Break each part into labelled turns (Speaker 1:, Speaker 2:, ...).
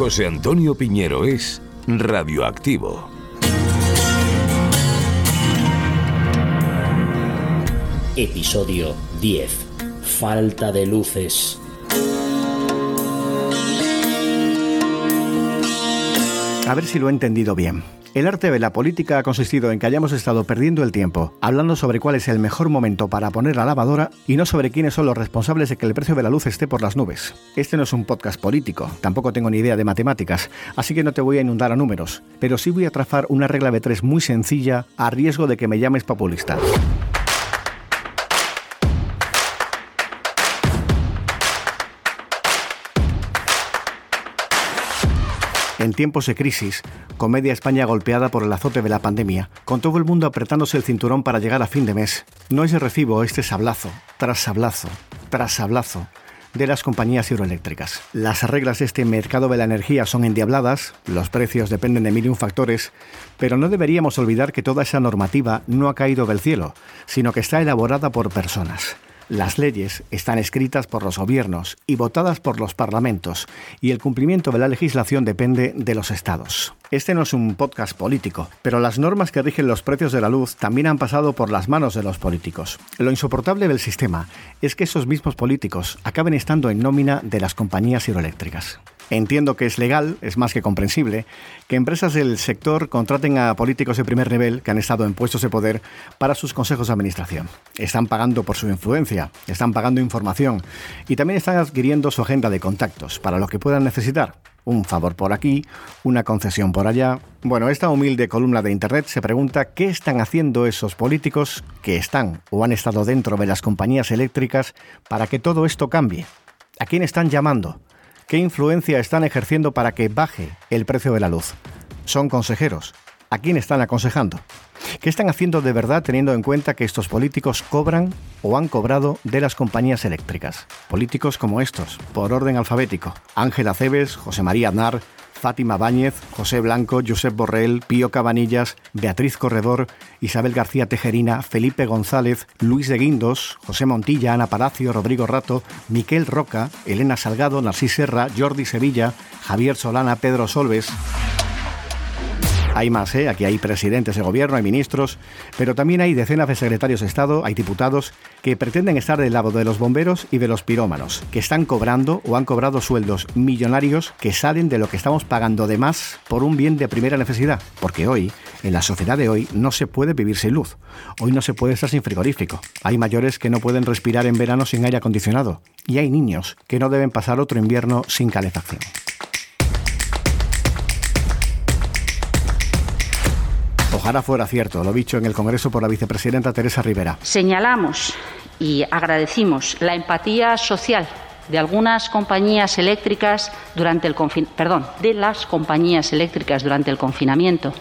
Speaker 1: José Antonio Piñero es radioactivo.
Speaker 2: Episodio 10. Falta de luces.
Speaker 3: A ver si lo he entendido bien. El arte de la política ha consistido en que hayamos estado perdiendo el tiempo hablando sobre cuál es el mejor momento para poner la lavadora y no sobre quiénes son los responsables de que el precio de la luz esté por las nubes. Este no es un podcast político, tampoco tengo ni idea de matemáticas, así que no te voy a inundar a números, pero sí voy a trazar una regla de tres muy sencilla a riesgo de que me llames populista. En tiempos de crisis, con media España golpeada por el azote de la pandemia, con todo el mundo apretándose el cinturón para llegar a fin de mes, no es de recibo este sablazo, tras sablazo, tras sablazo de las compañías hidroeléctricas. Las reglas de este mercado de la energía son endiabladas, los precios dependen de mil y un factores, pero no deberíamos olvidar que toda esa normativa no ha caído del cielo, sino que está elaborada por personas. Las leyes están escritas por los gobiernos y votadas por los parlamentos, y el cumplimiento de la legislación depende de los estados. Este no es un podcast político, pero las normas que rigen los precios de la luz también han pasado por las manos de los políticos. Lo insoportable del sistema es que esos mismos políticos acaben estando en nómina de las compañías hidroeléctricas. Entiendo que es legal, es más que comprensible, que empresas del sector contraten a políticos de primer nivel que han estado en puestos de poder para sus consejos de administración. Están pagando por su influencia, están pagando información y también están adquiriendo su agenda de contactos para lo que puedan necesitar. Un favor por aquí, una concesión por allá. Bueno, esta humilde columna de Internet se pregunta qué están haciendo esos políticos que están o han estado dentro de las compañías eléctricas para que todo esto cambie. ¿A quién están llamando? ¿Qué influencia están ejerciendo para que baje el precio de la luz? ¿Son consejeros? ¿A quién están aconsejando? ¿Qué están haciendo de verdad teniendo en cuenta que estos políticos cobran o han cobrado de las compañías eléctricas? Políticos como estos, por orden alfabético. Ángela Cebes, José María Aznar, Fátima Báñez, José Blanco, Josep Borrell, Pío Cabanillas, Beatriz Corredor, Isabel García Tejerina, Felipe González, Luis de Guindos, José Montilla, Ana Palacio, Rodrigo Rato, Miquel Roca, Elena Salgado, Narcís Serra, Jordi Sevilla, Javier Solana, Pedro Solves. Hay más, ¿eh? Aquí hay presidentes de gobierno, hay ministros, pero también hay decenas de secretarios de Estado, hay diputados que pretenden estar del lado de los bomberos y de los pirómanos, que están cobrando o han cobrado sueldos millonarios que salen de lo que estamos pagando de más por un bien de primera necesidad. Porque hoy, en la sociedad de hoy, no se puede vivir sin luz. Hoy no se puede estar sin frigorífico. Hay mayores que no pueden respirar en verano sin aire acondicionado. Y hay niños que no deben pasar otro invierno sin calefacción. Ojalá fuera cierto lo dicho en el Congreso por la vicepresidenta Teresa Rivera.
Speaker 4: Señalamos y agradecimos la empatía social de algunas compañías eléctricas durante el perdón, de las compañías eléctricas durante el confinamiento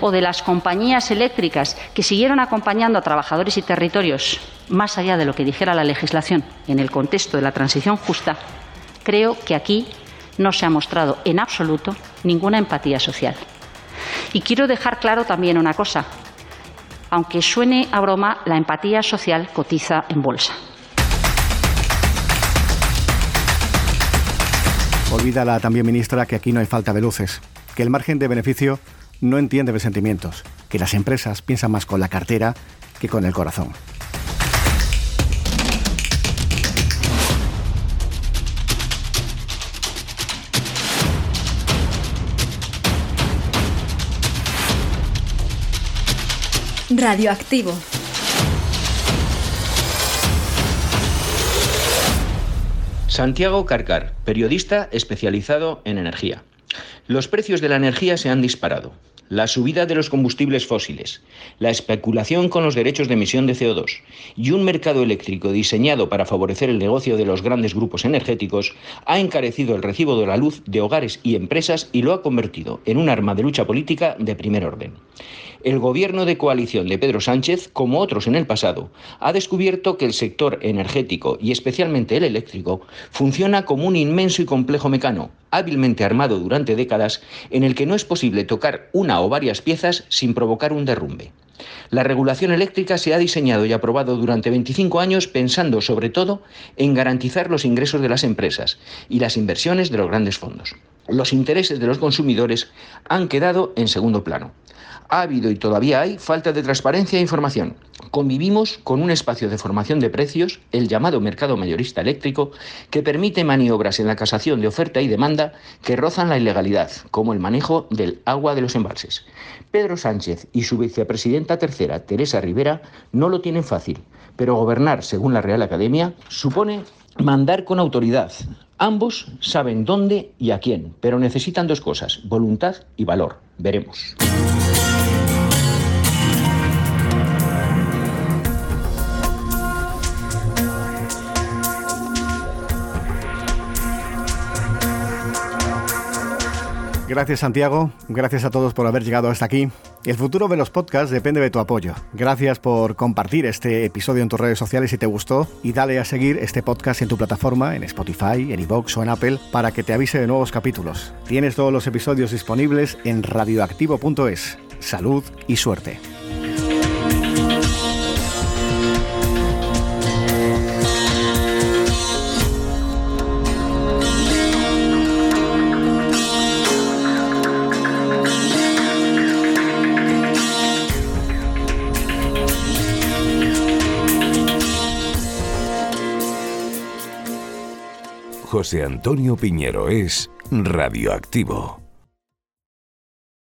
Speaker 4: o de las compañías eléctricas que siguieron acompañando a trabajadores y territorios más allá de lo que dijera la legislación en el contexto de la transición justa, creo que aquí no se ha mostrado en absoluto ninguna empatía social. Y quiero dejar claro también una cosa. Aunque suene a broma, la empatía social cotiza en bolsa.
Speaker 3: Olvídala también, ministra, que aquí no hay falta de luces, que el margen de beneficio no entiende de sentimientos, que las empresas piensan más con la cartera que con el corazón.
Speaker 5: Radioactivo.
Speaker 6: Santiago Carcar, periodista especializado en energía. Los precios de la energía se han disparado. La subida de los combustibles fósiles, la especulación con los derechos de emisión de CO2 y un mercado eléctrico diseñado para favorecer el negocio de los grandes grupos energéticos ha encarecido el recibo de la luz de hogares y empresas y lo ha convertido en un arma de lucha política de primer orden el gobierno de coalición de Pedro Sánchez, como otros en el pasado, ha descubierto que el sector energético y especialmente el eléctrico funciona como un inmenso y complejo mecano, hábilmente armado durante décadas, en el que no es posible tocar una o varias piezas sin provocar un derrumbe. La regulación eléctrica se ha diseñado y aprobado durante 25 años pensando sobre todo en garantizar los ingresos de las empresas y las inversiones de los grandes fondos. Los intereses de los consumidores han quedado en segundo plano. Ha habido y todavía hay falta de transparencia e información. Convivimos con un espacio de formación de precios, el llamado mercado mayorista eléctrico, que permite maniobras en la casación de oferta y demanda que rozan la ilegalidad, como el manejo del agua de los embalses. Pedro Sánchez y su vicepresidenta tercera, Teresa Rivera, no lo tienen fácil, pero gobernar, según la Real Academia, supone mandar con autoridad. Ambos saben dónde y a quién, pero necesitan dos cosas, voluntad y valor. Veremos.
Speaker 3: Gracias Santiago, gracias a todos por haber llegado hasta aquí. El futuro de los podcasts depende de tu apoyo. Gracias por compartir este episodio en tus redes sociales si te gustó y dale a seguir este podcast en tu plataforma, en Spotify, en iVoox o en Apple para que te avise de nuevos capítulos. Tienes todos los episodios disponibles en radioactivo.es. Salud y suerte.
Speaker 1: José Antonio Piñero es radioactivo.